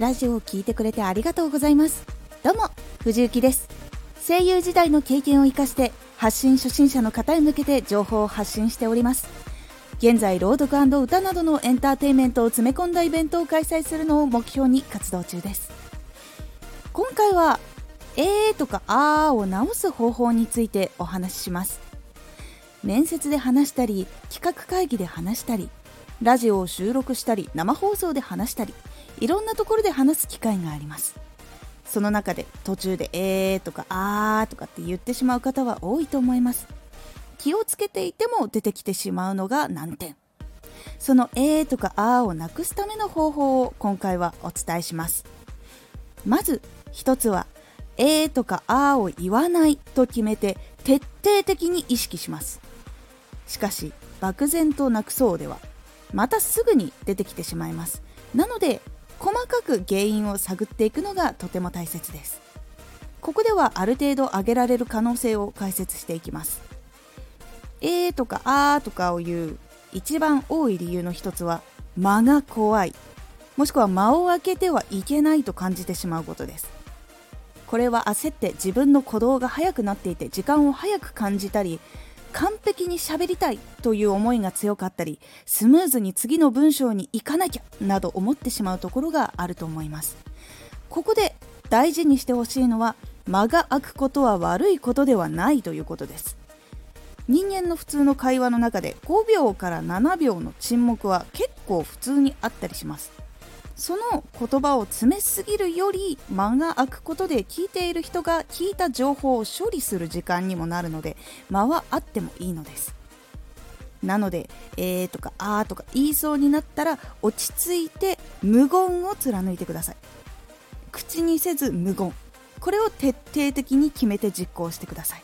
ラジオを聞いてくれてありがとうございます。どうも藤幸です。声優時代の経験を生かして発信初心者の方へ向けて情報を発信しております。現在朗読歌などのエンターテインメントを詰め込んだイベントを開催するのを目標に活動中です。今回は「えー」とか「あー」を直す方法についてお話しします。面接で話したり企画会議で話したりラジオを収録したり生放送で話したりいろんなところで話す機会があります。その中で途中で「えー」とか「あー」とかって言ってしまう方は多いと思います。気をつけていても出てきてしまうのが難点。その「えー」とか「あー」をなくすための方法を今回はお伝えします。まず一つは「えー」とか「あー」を言わないと決めて徹底的に意識します。しかし漠然となくそうではまたすぐに出てきてしまいます。なので細かく原因を探っていくのがとても大切です。ここではある程度挙げられる可能性を解説していきます。えーとかあーとかを言う一番多い理由の一つは間が怖い。もしくは間を空けてはいけないと感じてしまうことです。これは焦って自分の鼓動が速くなっていて時間を早く感じたり完璧に喋りたいという思いが強かったりスムーズに次の文章に行かなきゃなど思ってしまうところがあると思います。ここで大事にしてほしいのは間が空くことは悪いことではないということです。人間の普通の会話の中で5秒から7秒の沈黙は結構普通にあったりします。その言葉を詰めすぎるより間が空くことで聞いている人が聞いた情報を処理する時間にもなるので間はあってもいいのです。なので「えー」とか「あー」とか言いそうになったら落ち着いて無言を貫いてください。口にせず無言。これを徹底的に決めて実行してください。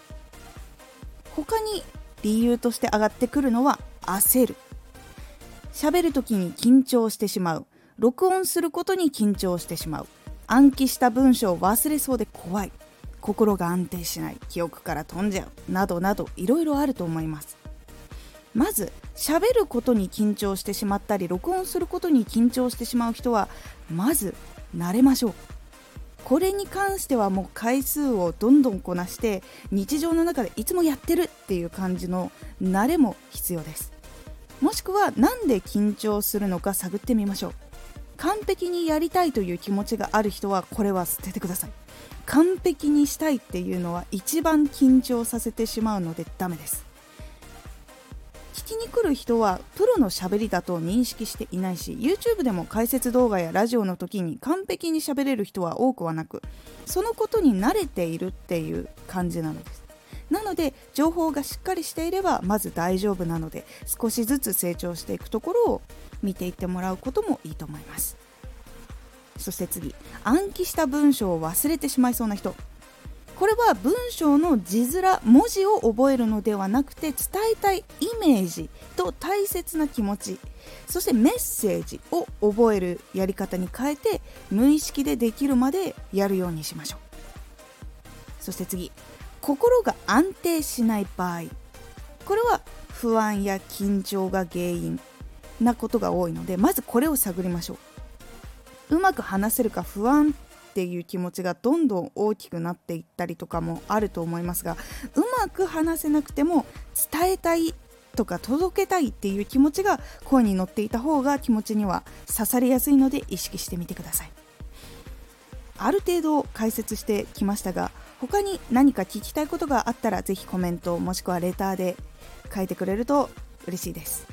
他に理由として上がってくるのは焦る。喋る時に緊張してしまう。録音することに緊張してしまう。暗記した文章を忘れそうで怖い。心が安定しない。記憶から飛んじゃう。などなどいろいろあると思います。まず喋ることに緊張してしまったり録音することに緊張してしまう人はまず慣れましょう。これに関してはもう回数をどんどんこなして日常の中でいつもやってるっていう感じの慣れも必要です。もしくは何で緊張するのか探ってみましょう。完璧にやりたいという気持ちがある人はこれは捨ててください。完璧にしたいっていうのは一番緊張させてしまうのでダメです。聞きに来る人はプロのしゃべりだと認識していないし YouTube でも解説動画やラジオの時に完璧に喋れる人は多くはなくそのことに慣れているっていう感じなのです。なので情報がしっかりしていればまず大丈夫なので少しずつ成長していくところを見ていってもらうこともいいと思います。そして次暗記した文章を忘れてしまいそうな人。これは文章の字面文字を覚えるのではなくて伝えたいイメージと大切な気持ち。そしてメッセージを覚えるやり方に変えて無意識でできるまでやるようにしましょう。そして次心が安定しない場合これは不安や緊張が原因なことが多いのでまずこれを探りましょう。うまく話せるか不安っていう気持ちがどんどん大きくなっていったりとかもあると思いますがうまく話せなくても伝えたいとか届けたいっていう気持ちが声に乗っていた方が気持ちには刺さりやすいので意識してみてください。ある程度解説してきましたが他に何か聞きたいことがあったらぜひコメントもしくはレターで書いてくれると嬉しいです。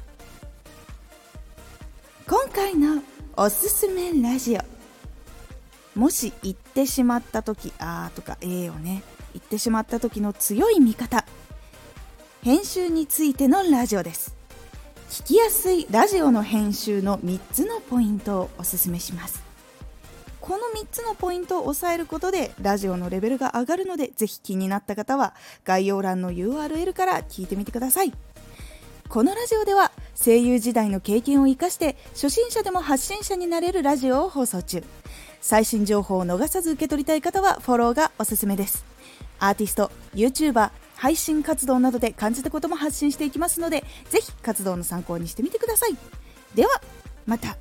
今回のおすすめラジオ。もし言ってしまった時あとかえーをね言ってしまった時の強い味方。編集についてのラジオです。聞きやすいラジオの編集の3つのポイントをおすすめします。この3つのポイントを押さえることでラジオのレベルが上がるのでぜひ気になった方は概要欄の URL から聞いてみてください。このラジオでは声優時代の経験を生かして初心者でも発信者になれるラジオを放送中。最新情報を逃さず受け取りたい方はフォローがおすすめです。アーティスト YouTuber 配信活動などで感じたことも発信していきますのでぜひ活動の参考にしてみてください。ではまた。